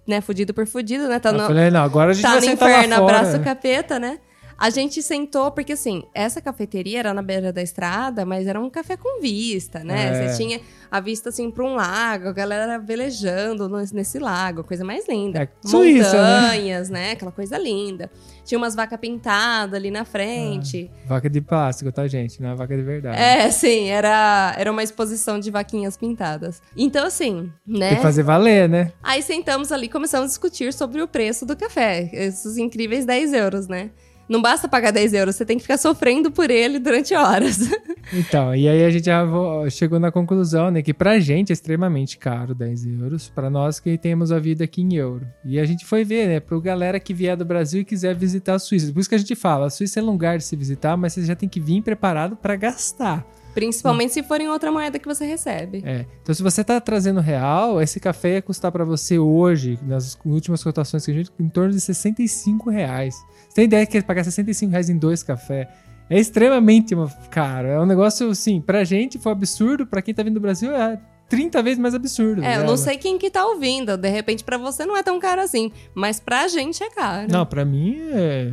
né, fudido por fudido, né? Tá Eu no, falei, não, agora a gente tá vai no inferno, abraço capeta, né? A gente sentou, porque assim, essa cafeteria era na beira da estrada, mas era um café com vista, né? É. Você tinha a vista assim pra um lago, a galera velejando nesse lago, coisa mais linda. É, né? Montanhas, né? Aquela coisa linda. Tinha umas vacas pintadas ali na frente. Vaca de plástico, tá, gente? Não é vaca de verdade. É, sim, era, era uma exposição de vaquinhas pintadas. Então, assim, né? Tem que fazer valer, né? Aí sentamos ali e começamos a discutir sobre o preço do café. Esses incríveis 10 euros, né? Não basta pagar 10 euros, você tem que ficar sofrendo por ele durante horas. [laughs] Então, e aí a gente já chegou na conclusão, né, que pra gente é extremamente caro 10 euros, pra nós que temos a vida aqui em euro. E a gente foi ver, né, pro galera que vier do Brasil e quiser visitar a Suíça. Por isso que a gente fala, a Suíça é um lugar de se visitar, mas você já tem que vir preparado pra gastar. Principalmente se for em outra moeda que você recebe. É. Então, se você tá trazendo real, esse café ia custar pra você hoje, nas últimas cotações que a gente, em torno de 65 reais. Tem ideia que pagar 65 reais em dois cafés? É extremamente caro. É um negócio, assim, pra gente foi absurdo, pra quem tá vindo do Brasil é 30 vezes mais absurdo. É, eu né? não sei quem que tá ouvindo. De repente, pra você não é tão caro assim. Mas pra gente é caro. Não, pra mim é.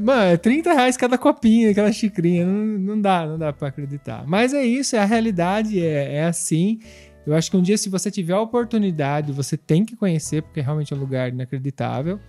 Mano, é 30 reais cada copinha, aquela xicrinha. Não, não dá, não dá pra acreditar. Mas é isso, é a realidade, é, é assim. Eu acho que um dia, se você tiver a oportunidade, você tem que conhecer, porque realmente é um lugar inacreditável.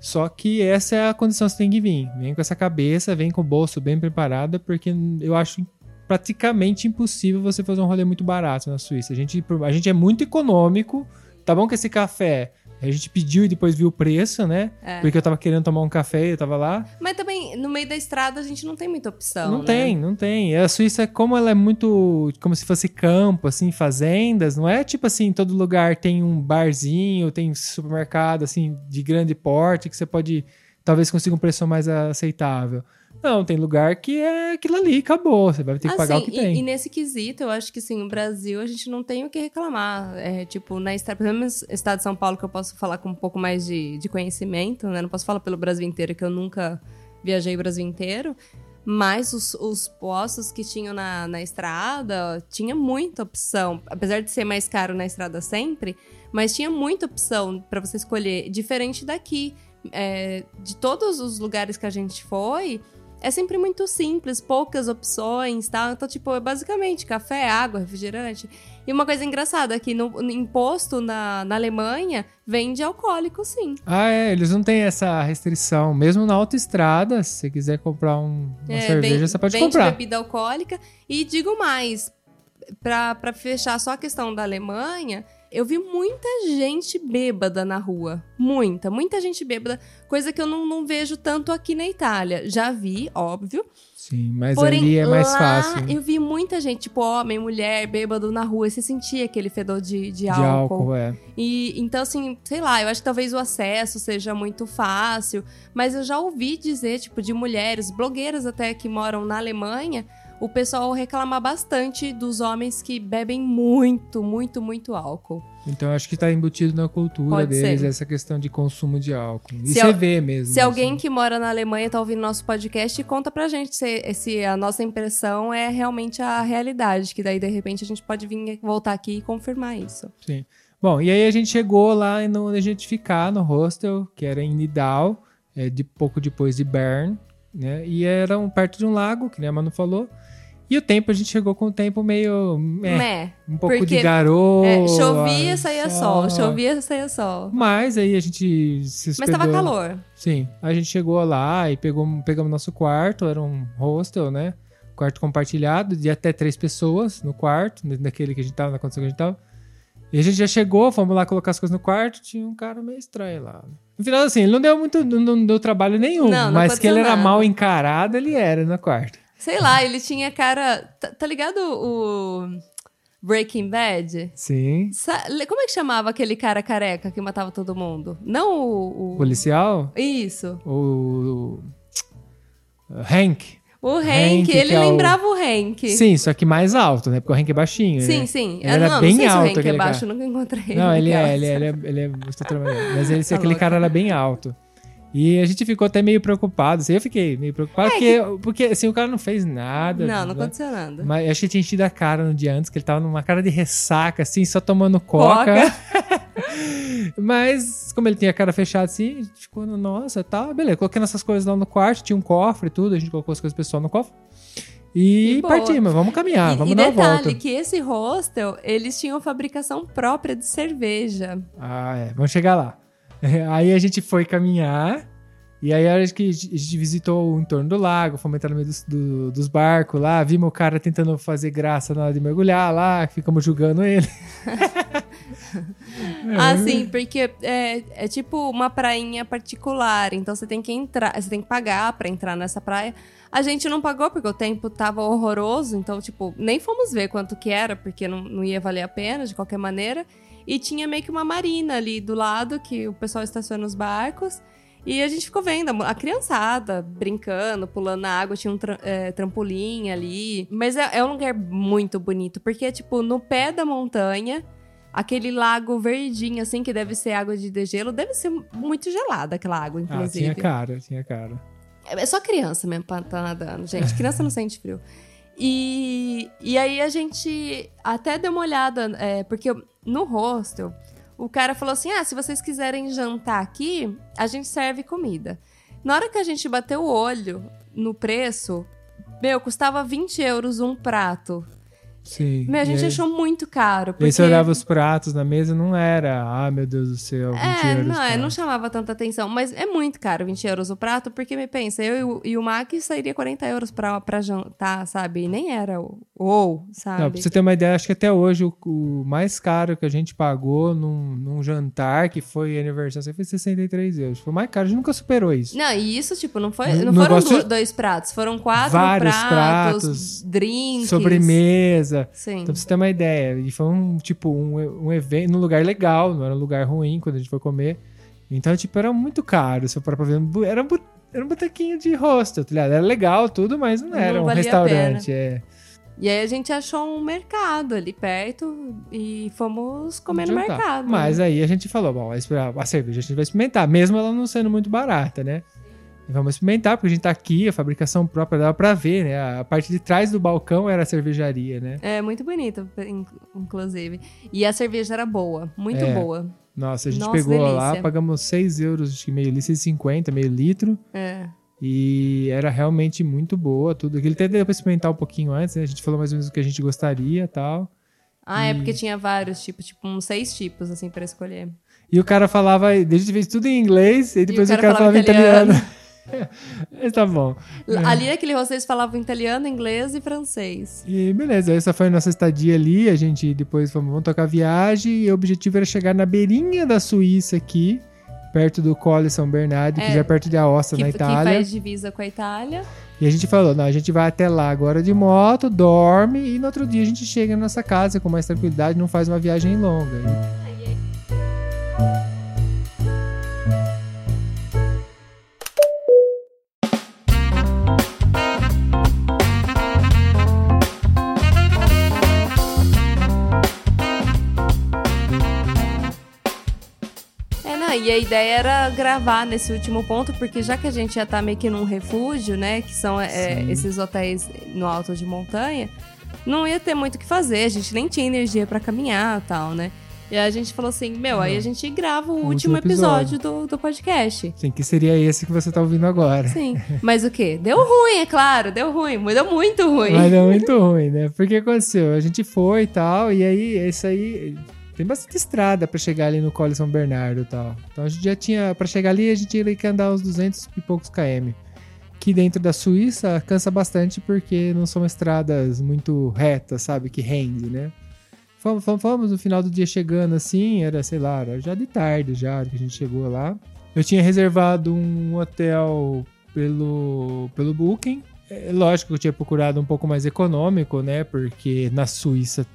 Só que essa é a condição que você tem que vir. Vem com essa cabeça, vem com o bolso bem preparado, porque eu acho praticamente impossível você fazer um rolê muito barato na Suíça. A gente, a gente é muito econômico. Tá bom que esse café a gente pediu e depois viu o preço, né? É. Porque eu tava querendo tomar um café e eu tava lá. Mas também no meio da estrada a gente não tem muita opção. Não né? tem, não tem. A Suíça, como ela é muito. como se fosse campo, assim, fazendas, não é tipo assim, em todo lugar tem um barzinho, tem supermercado, assim, de grande porte, que você pode. talvez consiga um preço mais aceitável. Não, tem lugar que é aquilo ali, acabou. Você vai ter que pagar o que Assim, e, tem. e nesse quesito, eu acho que sim, no Brasil a gente não tem o que reclamar. É, tipo, na estrada, pelo menos no estado de São Paulo, que eu posso falar com um pouco mais de, de conhecimento, né? Não posso falar pelo Brasil inteiro, que eu nunca viajei o Brasil inteiro. Mas os, os postos que tinham na, na estrada, tinha muita opção. Apesar de ser mais caro na estrada sempre, mas tinha muita opção para você escolher. Diferente daqui. É, de todos os lugares que a gente foi, é sempre muito simples, poucas opções, tá? Então, tipo, é basicamente café, água, refrigerante. E uma coisa engraçada, aqui no, no imposto na, na Alemanha, vende alcoólico, sim. Ah, é, eles não têm essa restrição. Mesmo na autoestrada, se você quiser comprar um- uma É, cerveja, vende- você pode vende comprar. bebida alcoólica. E digo mais, pra fechar só a questão da Alemanha, eu vi muita gente bêbada na rua. Muita, muita gente bêbada. Coisa que eu não, não vejo tanto aqui na Itália. Já vi, óbvio. Sim, mas Porém, ali é mais lá fácil. eu vi muita gente, tipo homem, mulher, bêbado na rua. E você sentia aquele fedor de, de, De álcool. álcool, é. E então, assim, sei lá, eu acho que talvez o acesso seja muito fácil, mas eu já ouvi dizer, tipo, de mulheres, blogueiras até que moram na Alemanha, o pessoal reclamar bastante dos homens que bebem muito, muito, muito álcool. Então acho que tá embutido na cultura Pode deles ser. essa questão de consumo de álcool. E Se você vê mesmo. Se alguém assim. que mora na Alemanha tá ouvindo nosso podcast, conta pra gente se, se a nossa impressão é realmente a realidade, que daí de repente a gente pode vir voltar aqui e confirmar isso. Sim. Bom, e aí a gente chegou lá no- onde a gente ficar, no hostel, que era em Nidal, é, de pouco depois de Bern, né? E era um, perto de um lago, que nem a Manu falou. E o tempo, a gente chegou com o tempo meio... Mé. um pouco de garoa. É, chovia, saía sol. sol. Chovia, saía sol. Mas aí a gente se Mas tava calor. Sim, a gente chegou lá e pegou, pegamos nosso quarto, era um hostel, né? Quarto compartilhado, de até três pessoas no quarto, naquele que a gente tava, na condição que a gente tava. E a gente já chegou, fomos lá colocar as coisas no quarto, tinha um cara meio estranho lá. No final, assim, ele não deu muito, não, não deu trabalho nenhum, Não, não mas que ele aconteceu era nada. mal encarado, ele era no quarto. Sei lá, ele tinha cara. Tá, tá ligado o Breaking Bad? Sim. Sa- Como é que chamava aquele cara careca que matava todo mundo? Não o. o- Policial? Isso. O. o Hank. O Hank, Hank, ele é o- lembrava o Hank. Sim, só que mais alto, né? Porque o Hank é baixinho. sim. né? sim. Ele Ah, era não, bem não sei se alto o Hank é baixo, cara. nunca encontrei. Não, ele é, ele é, ele é, ele é trabalhando. Mas [laughs] Tá aquele cara era bem alto. E a gente ficou até meio preocupado. Assim, eu fiquei meio preocupado, porque, porque assim, o cara não fez nada. É Não, não né? aconteceu nada. Mas achei que tinha enchido a cara no dia antes, que ele tava numa cara de ressaca, assim, só tomando coca. [laughs] Mas, como ele tinha a cara fechada assim, a gente ficou, nossa, tá, beleza. Coloquei nossas coisas lá no quarto, tinha um cofre e tudo, a gente colocou as coisas pessoal no cofre. E E partimos, vamos caminhar, e, vamos e dar detalhe, volta. que esse hostel, eles tinham fabricação própria de cerveja. Ah, é. Vamos chegar lá. Aí a gente foi caminhar. E aí a hora que a gente visitou o entorno do lago, fomos entrar no meio dos, do- dos barcos lá, vimos o cara tentando fazer graça na hora de mergulhar lá, ficamos julgando ele. [laughs] Ah, sim, porque é, é tipo uma prainha particular, então você tem que entrar, você tem que pagar pra entrar nessa praia. A gente não pagou porque o tempo tava horroroso, então, tipo, nem fomos ver quanto que era, porque não, não ia valer a pena de qualquer maneira. E tinha meio que uma marina ali do lado, que o pessoal estaciona os barcos. E a gente ficou vendo a criançada brincando, pulando na água, tinha um tra- é, trampolim ali. Mas é, é um lugar muito bonito, porque é tipo no pé da montanha, aquele lago verdinho, assim, que deve ser água de degelo, deve ser muito gelada aquela água, Ah, inclusive. tinha cara, tinha cara. É só criança mesmo pra estar nadando, gente. Criança não sente frio. E, e aí a gente até deu uma olhada, é, porque no hostel, o cara falou assim: ah, se vocês quiserem jantar aqui, a gente serve comida. Na hora que a gente bateu o olho no preço, meu, custava 20 euros um prato. Sim. Meu, a E gente aí- achou muito caro. E Porque... aí você olhava os pratos na mesa, não era, ah, meu Deus do céu, 20 É, euros. não, é, não chamava tanta atenção, mas é muito caro 20 euros o prato, porque me pensa, eu e o, e o Mac sairia 40 euros pra, pra jantar, sabe? E nem era ou, sabe? Não, pra você ter uma ideia, acho que até hoje o, o mais caro que a gente pagou num, num jantar, que foi aniversário, foi 63 euros. Foi o mais caro, a gente nunca superou isso. Não, e isso, tipo, não, foi, não no foram negócio- do- dois pratos, foram quatro Vários pratos, pratos, drinks. Sobremesa. Sim. Então, pra você ter uma ideia, e foi um, tipo, um, um evento num lugar legal, não era um lugar ruim quando a gente foi comer. Então, tipo, era muito caro, se eu parar pra ver. Era um, era um botequinho de hostel, tá ligado? Era legal tudo, mas não era Não um restaurante. É. E aí a gente achou um mercado ali perto e fomos comer no mercado. Tá. Mas né? aí a gente falou, bom, a cerveja a gente vai experimentar, mesmo ela não sendo muito barata, né? E Vamos experimentar, porque a gente tá aqui, a fabricação própria dava pra ver, né? A parte de trás do balcão era a cervejaria, né? É muito bonito, in- inclusive. E a cerveja era boa, muito É. boa. Nossa, a gente Nossa, pegou lá, delícia. pagamos 6 euros, acho que meio litro, 6,50, meio litro. É. E era realmente muito boa, tudo. Ele até deu pra experimentar um pouquinho antes, né? A gente falou mais ou menos o que a gente gostaria e tal. Ah, é E- porque tinha vários tipos, tipo uns seis tipos, assim, pra escolher. E o cara falava, gente fez tudo em inglês, e depois o o cara cara, falava falava italiano. italiano. [laughs] [laughs] Tá bom. Ali naquele rosto eles falavam italiano, inglês e francês. E beleza, essa foi a nossa estadia ali. A gente depois fomos, vamos tocar viagem. E o objetivo era chegar na beirinha da Suíça aqui, perto do Colle São Bernardo, que É, já é perto de Aosta, Que, na que Itália. faz divisa com a Itália. E a gente falou: não, a gente vai até lá agora de moto, dorme e no outro dia a gente chega na nossa casa com mais tranquilidade, não faz uma viagem longa. E a ideia era gravar nesse último ponto, porque já que a gente já tá meio que num refúgio, né? Que são é, Sim. esses hotéis no alto de montanha, não ia ter muito o que fazer, a gente nem tinha energia pra caminhar e tal, né? E aí a gente falou assim, meu, aí a gente grava o último último episódio. episódio do, do podcast. Sim, que seria esse que você tá ouvindo agora. Sim. [laughs] Mas o quê? Deu ruim, é claro, deu ruim, mas deu muito ruim. Mas é muito ruim, né? Porque aconteceu? A gente foi e tal, e aí, isso aí. Tem bastante estrada pra chegar ali no Colle São Bernardo e tal. Então a gente já tinha. Pra chegar ali, a gente tinha que andar uns 200 e poucos km. Que dentro da Suíça cansa bastante porque não são estradas muito retas, sabe? Que rende, né? Fomos, fomos, fomos no final do dia chegando assim, era, sei lá, era já de tarde já que a gente chegou lá. Eu tinha reservado um hotel pelo, pelo Booking. É lógico que eu tinha procurado um pouco mais econômico, né? Porque na Suíça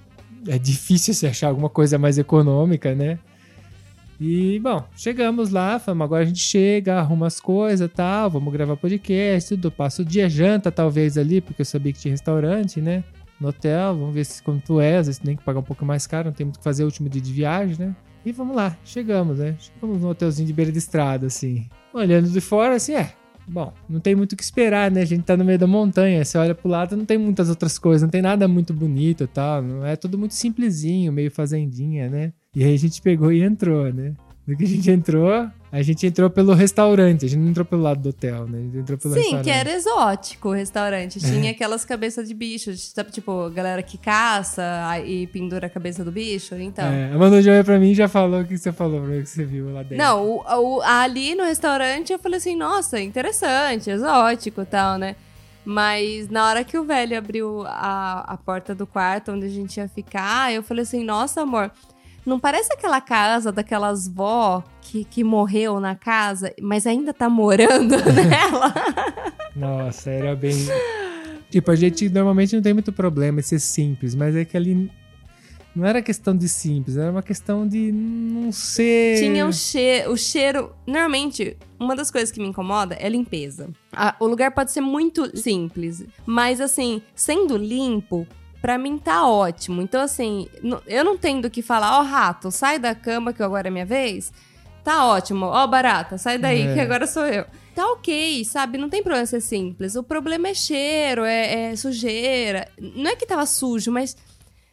é difícil você achar alguma coisa mais econômica, né? E, bom, chegamos lá, falamos, agora a gente chega, arruma as coisas tal, vamos gravar podcast, tudo. Passa o dia, janta talvez ali, porque eu sabia que tinha restaurante, né? No hotel, vamos ver se quanto é, às vezes tem que pagar um pouco mais caro, não tem muito o que fazer o último dia de viagem, né? E vamos lá, chegamos, né? Chegamos num hotelzinho de beira de estrada, assim. Olhando de fora, assim, é. Bom, não tem muito o que esperar, né? A gente tá no meio da montanha. Você olha pro lado, não tem muitas outras coisas, não tem nada muito bonito e tal. Não é tudo muito simplesinho, meio fazendinha, né? E aí a gente pegou e entrou, né? No que a gente entrou, a gente entrou pelo restaurante, a gente não entrou pelo lado do hotel, né? A gente entrou pelo Sim, restaurante. que era exótico o restaurante. Tinha aquelas cabeças de bicho, sabe? Tipo, galera que caça e pendura a cabeça do bicho. Então. É, a Manu já olhou pra mim e já falou o que você falou pra mim, que você viu lá dentro. Não, o, o- ali no restaurante eu falei assim, nossa, interessante, exótico e tal, né? Mas na hora que o velho abriu a, a porta do quarto onde a gente ia ficar, eu falei assim, nossa, amor, não parece aquela casa daquelas vó que, que morreu na casa, mas ainda tá morando [laughs] nela? Nossa, era bem. Tipo, a gente normalmente não tem muito problema em ser simples, mas é que ali. Não era questão de simples, era uma questão de não ser. Tinha um cheiro, o cheiro. Normalmente, uma das coisas que me incomoda é limpeza. A- o lugar pode ser muito simples, mas assim, sendo limpo, pra mim tá ótimo. Então, assim, eu não tenho do que falar, ó, rato, sai da cama que agora é minha vez. Tá ótimo, ó, barata, sai daí É. que agora sou eu. Tá ok, sabe? Não tem problema ser simples. O problema é cheiro, é, é sujeira. Não é que tava sujo, mas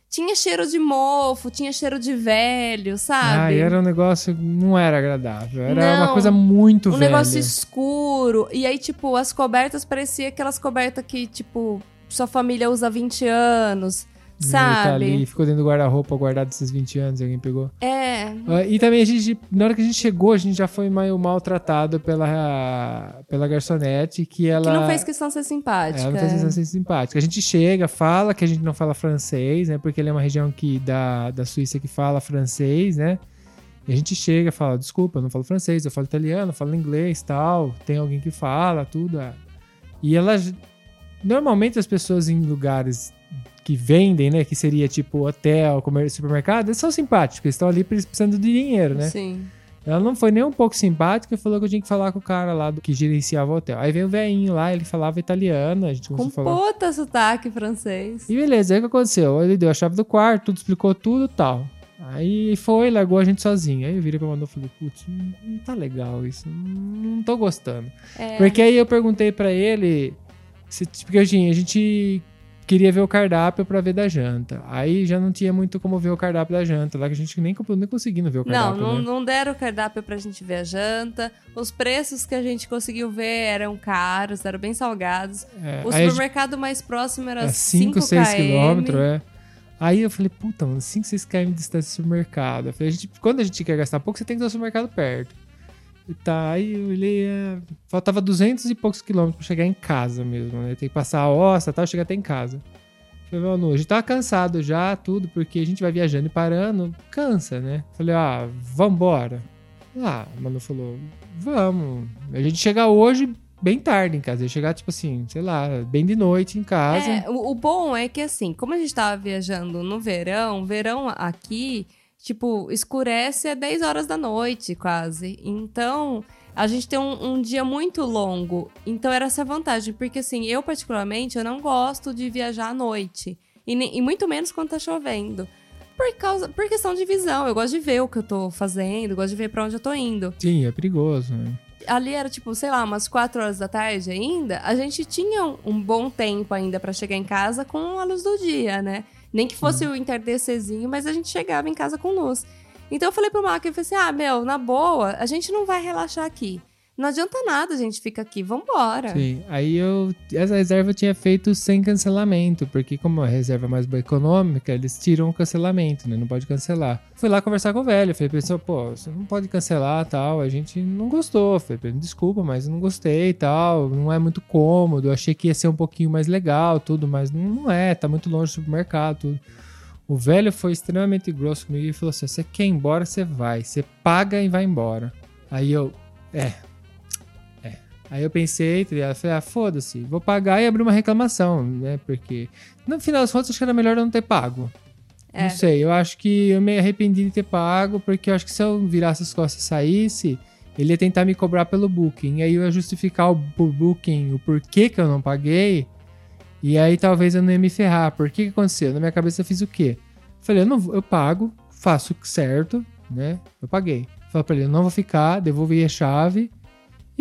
tinha cheiro de mofo, tinha cheiro de velho, sabe? Ah, e era um negócio. Não era agradável. Era uma Não, coisa muito um velha. negócio escuro. E aí, tipo, as cobertas parecia aquelas cobertas que, tipo, sua família usa há 20 anos. Tá Sabe? ali, ficou dentro do guarda-roupa guardado esses 20 anos, e alguém pegou. É, Ah, E também a gente, na hora que a gente chegou, a gente já foi meio maltratado pela, pela garçonete, que ela. que não fez questão de ser simpática. Ela não fez questão de ser simpática. A gente chega, fala que a gente não fala francês, né? Porque ele é uma região que, da, da Suíça que fala francês, né? E a gente chega e fala, desculpa, eu não falo francês, eu falo italiano, eu falo inglês, tal. Tem alguém que fala, tudo. é. E ela... Normalmente as pessoas em lugares que vendem, né? Que seria tipo hotel, supermercado, eles são simpáticos. Eles estão ali precisando de dinheiro, né? Sim. Ela não foi nem um pouco simpática e falou que eu tinha que falar com o cara lá do que gerenciava o hotel. Aí veio o velhinho lá, ele falava italiano, a gente Com começou a falar. puta sotaque francês. E beleza, aí o que aconteceu? Ele deu a chave do quarto, tudo, explicou tudo e tal. Aí foi, largou a gente sozinho. Aí eu virei pra Manu e falei, putz, não, tá legal isso, não, tô gostando. É. Porque aí eu perguntei pra ele, se, porque assim, a gente queria ver o cardápio pra ver da janta. Aí já não tinha muito como ver o cardápio da janta, lá que a gente nem, nem conseguindo ver o Não, cardápio, não, né? não deram o cardápio pra gente ver a janta. Os preços que a gente conseguiu ver eram caros, eram bem salgados. É, O a gente- supermercado mais próximo era É 5, 5 6 km. quilômetros, é. Aí eu falei, puta, mano, 5, 6 km de distância do supermercado. Eu falei, a gente- quando a gente quer gastar pouco, você tem que ter o supermercado perto. E tá, aí eu olhei, é, faltava 200 e poucos quilômetros pra chegar em casa mesmo, né? Tem que passar a ossa e tal, chegar até em casa. Falei, mano, a gente tava cansado já, tudo, porque a gente vai viajando e parando, cansa, né? Falei, ah, vambora. Ah, o Manu falou, vamos. A gente chega hoje bem tarde em casa. Ia chegar, tipo assim, sei lá, bem de noite em casa. É, o, o bom é que assim, como a gente tava viajando no verão, verão aqui, tipo, escurece às 10 horas da noite, quase. Então, a gente tem um, um dia muito longo. Então era essa vantagem, porque assim, eu particularmente, eu não gosto de viajar à noite. E, nem- e muito menos quando tá chovendo. Por, causa, por questão de visão. Eu gosto de ver o que eu tô fazendo, gosto de ver pra onde eu tô indo Sim, é perigoso, né? ali era tipo, sei lá, umas 4 horas da tarde ainda, a gente tinha um, um bom tempo ainda pra chegar em casa com a luz do dia, né? Nem que fosse o entardecerzinho, mas a gente chegava em casa com luz. Então eu falei pro Marco, eu falei assim, ah, meu, na boa, a gente não vai relaxar aqui. Não adianta nada a gente ficar aqui, vambora. Sim. Aí eu. Essa reserva eu tinha feito sem cancelamento, porque como é a reserva mais boa econômica, eles tiram o cancelamento, né? Não pode cancelar. Fui lá conversar com o velho. Falei, pessoal, pô, você não pode cancelar tal. A gente não gostou. Falei, desculpa, mas não gostei tal. Não é muito cômodo. Achei que ia ser um pouquinho mais legal, tudo, mas não é, tá muito longe do supermercado, tudo. O velho foi extremamente grosso comigo e falou assim: você quer ir embora, você vai. Você paga e vai embora. Aí eu, é. Aí eu pensei, ligado? Falei, ah, foda-se, vou pagar e abrir uma reclamação, né? Porque no final das contas, acho que era melhor eu não ter pago. É. Não sei, eu acho que eu me arrependi de ter pago, porque eu acho que se eu virasse as costas e saísse, ele ia tentar me cobrar pelo booking. E aí eu ia justificar o, por booking o porquê que eu não paguei. E aí talvez eu não ia me ferrar. Por que, que aconteceu? Na minha cabeça eu fiz o quê? Falei, eu, não, eu pago, faço certo, né? Eu paguei. Falei pra ele, eu não vou ficar, devolvi a chave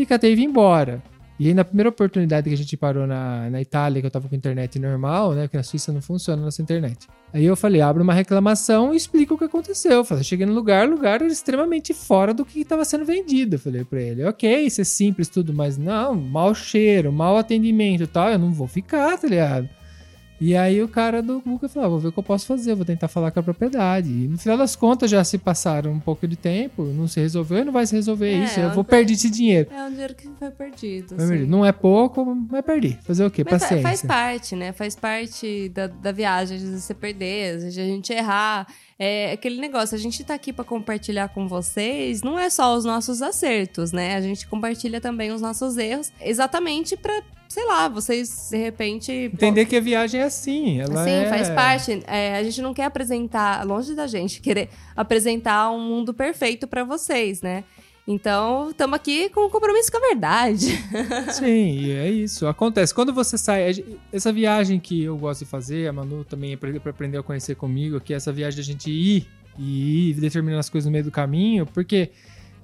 e catei e vim embora. E aí na primeira oportunidade que a gente parou na, na Itália, que eu tava com internet normal, né? Porque na Suíça não funciona nossa internet. Aí eu falei, abro uma reclamação e explico o que aconteceu. Eu falei, cheguei no lugar, lugar extremamente fora do que estava sendo vendido. Eu falei pra ele, ok, isso é simples tudo, mas não, mau cheiro, mau atendimento e tal, eu não vou ficar, tá ligado? E aí o cara do Google falou, ah, vou ver o que eu posso fazer, vou tentar falar com a propriedade. E no final das contas já se passaram um pouco de tempo, não se resolveu e não vai se resolver É, isso. Eu eu vou perder esse dinheiro. É um dinheiro que foi perdido. Vai assim. perder. Não é pouco, mas perdi. Fazer o quê? Mas Paciência. faz parte, né? Faz parte da, da viagem, às vezes você perder, às vezes a gente errar. É aquele negócio, a gente tá aqui pra compartilhar com vocês, não é só os nossos acertos, né? A gente compartilha também os nossos erros, exatamente pra, sei lá, vocês de repente. Entender que a viagem é assim. Ela Sim, é... faz parte. É, a gente não quer apresentar, longe da gente, [laughs] querer apresentar um mundo perfeito pra vocês, né? Então, estamos aqui com um compromisso com a verdade. [laughs] Sim, e é isso. Acontece. Quando você sai. Essa viagem que eu gosto de fazer, a Manu também apre- aprendeu a conhecer comigo, que é essa viagem da gente ir e ir determinando as coisas no meio do caminho, porque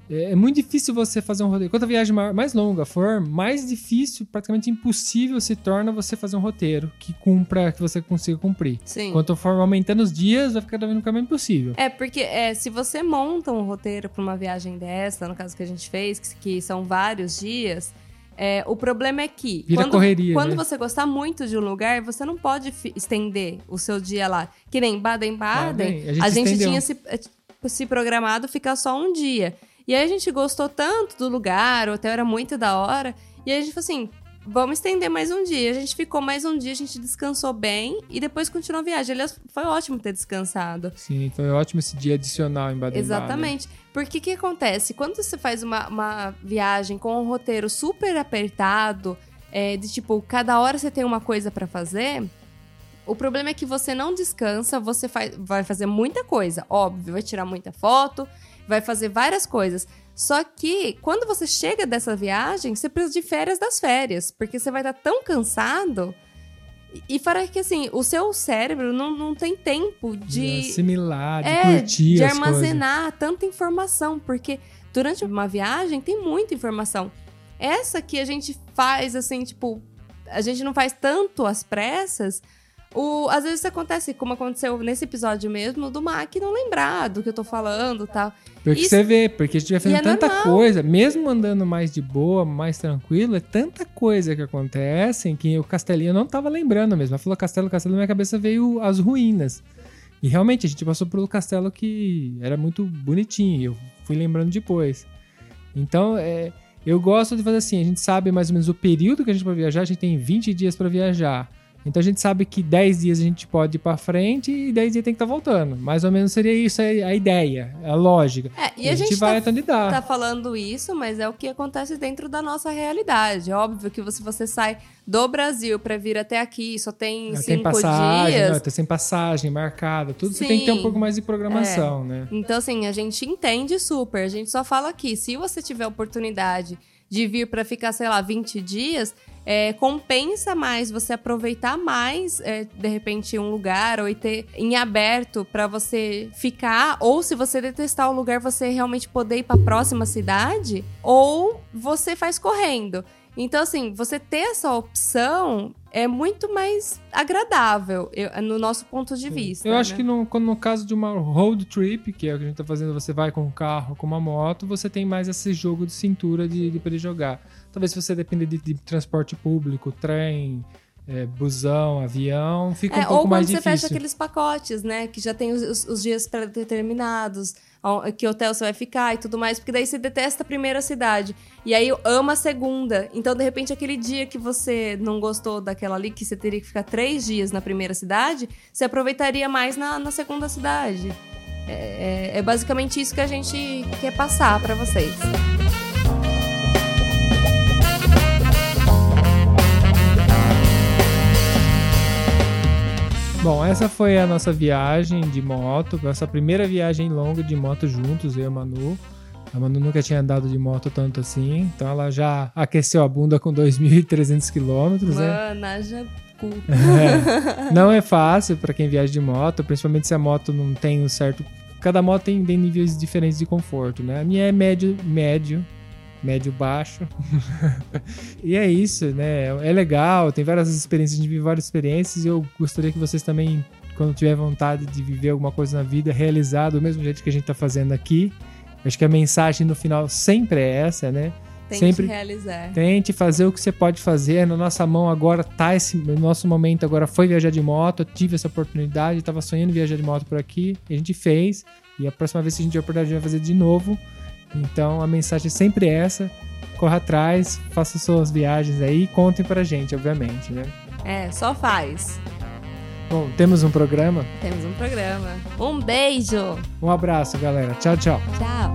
é é muito difícil você fazer um roteiro. Quanto a viagem ma- mais longa for, mais difícil, praticamente impossível se torna você fazer um roteiro que cumpra, que você consiga cumprir. Sim. Quanto for aumentando os dias, vai ficar vez mais impossível. É, porque é, se você monta um roteiro para uma viagem dessa, no caso que a gente fez, que, que são vários dias, É, o problema é que Vira quando, correria, quando né? você gostar muito de um lugar, você não pode estender o seu dia lá. Que nem Baden-Baden, Baden, a a gente gente, estendeu. tinha se, eh, se programado ficar só um dia. E aí a gente gostou tanto do lugar, o hotel era muito da hora. E aí a gente falou assim: vamos estender mais um dia. A gente ficou mais um dia, a gente descansou bem e depois continuou a viagem. Aliás, foi ótimo ter descansado. Sim, foi ótimo esse dia adicional em Baden-Baden. Exatamente. Porque o que acontece? Quando você faz uma, uma viagem com um roteiro super apertado, é, de tipo, cada hora você tem uma coisa pra fazer, o problema é que você não descansa, você faz, vai fazer muita coisa, óbvio, vai tirar muita foto, vai fazer várias coisas. Só que quando você chega dessa viagem, você precisa de férias das férias, porque você vai estar tão cansado. E fora que assim, o seu cérebro não, não tem tempo De de assimilar, de é, curtir de as coisas. armazenar tanta informação, porque durante uma viagem tem muita informação. Essa que a gente faz assim, tipo, a gente não faz tanto às pressas. O, às vezes isso acontece, como aconteceu nesse episódio mesmo, do Mac não lembrar do que eu tô falando e tal. Porque Isso- você vê, porque a gente vai fazendo é tanta normal. coisa, mesmo andando mais de boa, mais tranquilo, é tanta coisa que acontece que o Castelinho não tava lembrando mesmo. Ela falou castelo, castelo, na minha cabeça veio as ruínas. E realmente, a gente passou por um castelo que era muito bonitinho, eu fui lembrando depois. Então, é, eu gosto de fazer assim, a gente sabe mais ou menos o período que a gente vai viajar, a gente tem 20 dias para viajar. Então a gente sabe que 10 dias a gente pode ir pra frente e 10 dias tem que estar voltando. Mais ou menos seria isso a a ideia, a lógica. É, e a, gente, vai tá, tá falando isso, mas é o que acontece dentro da nossa realidade. Óbvio que se você sai do Brasil pra vir até aqui, só tem cinco tem passagem, dias. né? Tá sem passagem marcada, tudo você tem que ter um Sim. pouco mais de programação, né? Então, assim, a gente entende super. A gente só fala aqui, se você tiver oportunidade de vir pra ficar, sei lá, 20 dias, é, compensa mais você aproveitar mais, é, de repente, um lugar ou ter em aberto pra você ficar. Ou se você detestar o lugar, você realmente poder ir pra próxima cidade. Ou você faz correndo. Então, assim, você ter essa opção é muito mais agradável, eu- no nosso ponto de vista. Eu acho né? que no, quando no caso de uma road trip, que é o que a gente tá fazendo, você vai com um carro, com uma moto, você tem mais esse jogo de cintura de, de poder jogar. Talvez se você depender de, de transporte público, trem, é, busão, avião, fica um É, pouco ou mais quando você difícil. fecha aqueles pacotes, né? Que já tem os, os- os dias pré-determinados, que hotel você vai ficar e tudo mais, porque daí você detesta a primeira cidade. E aí ama a segunda. Então, de repente, aquele dia que você não gostou daquela ali, que você teria que ficar três dias na primeira cidade, você aproveitaria mais na, na segunda cidade. É, é- é basicamente isso que a gente quer passar pra vocês. Bom, essa foi a nossa viagem de moto, nossa primeira viagem longa de moto juntos, eu e a Manu. A Manu nunca tinha andado de moto tanto assim, então ela já aqueceu a bunda com 2.300 quilômetros, né? Mano, cu. É. Não é fácil para quem viaja de moto, principalmente se a moto não tem um certo. Cada moto tem, tem níveis diferentes de conforto, né? A minha é médio, médio, médio baixo. [laughs] e é isso, né? É legal, tem várias experiências, a gente vive várias experiências e eu gostaria que vocês também, quando tiver vontade de viver alguma coisa na vida, realizar do mesmo jeito que a gente tá fazendo aqui. Acho que a mensagem no final sempre é essa, né? Tem Sempre- realizar. Tente fazer o que você pode fazer. Na nossa mão agora tá esse. No nosso momento agora foi viajar de moto. Eu tive essa oportunidade, tava sonhando em viajar de moto por aqui. E a gente fez. E a próxima vez que a gente tiver a oportunidade, a gente vai fazer de novo. Então a mensagem é sempre essa. Corra atrás, faça suas viagens aí e contem pra gente, obviamente, né? É, só faz. Bom, temos um programa. Temos um programa. Um beijo! Um abraço, galera. Tchau, tchau. Tchau!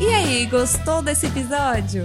E aí, gostou desse episódio?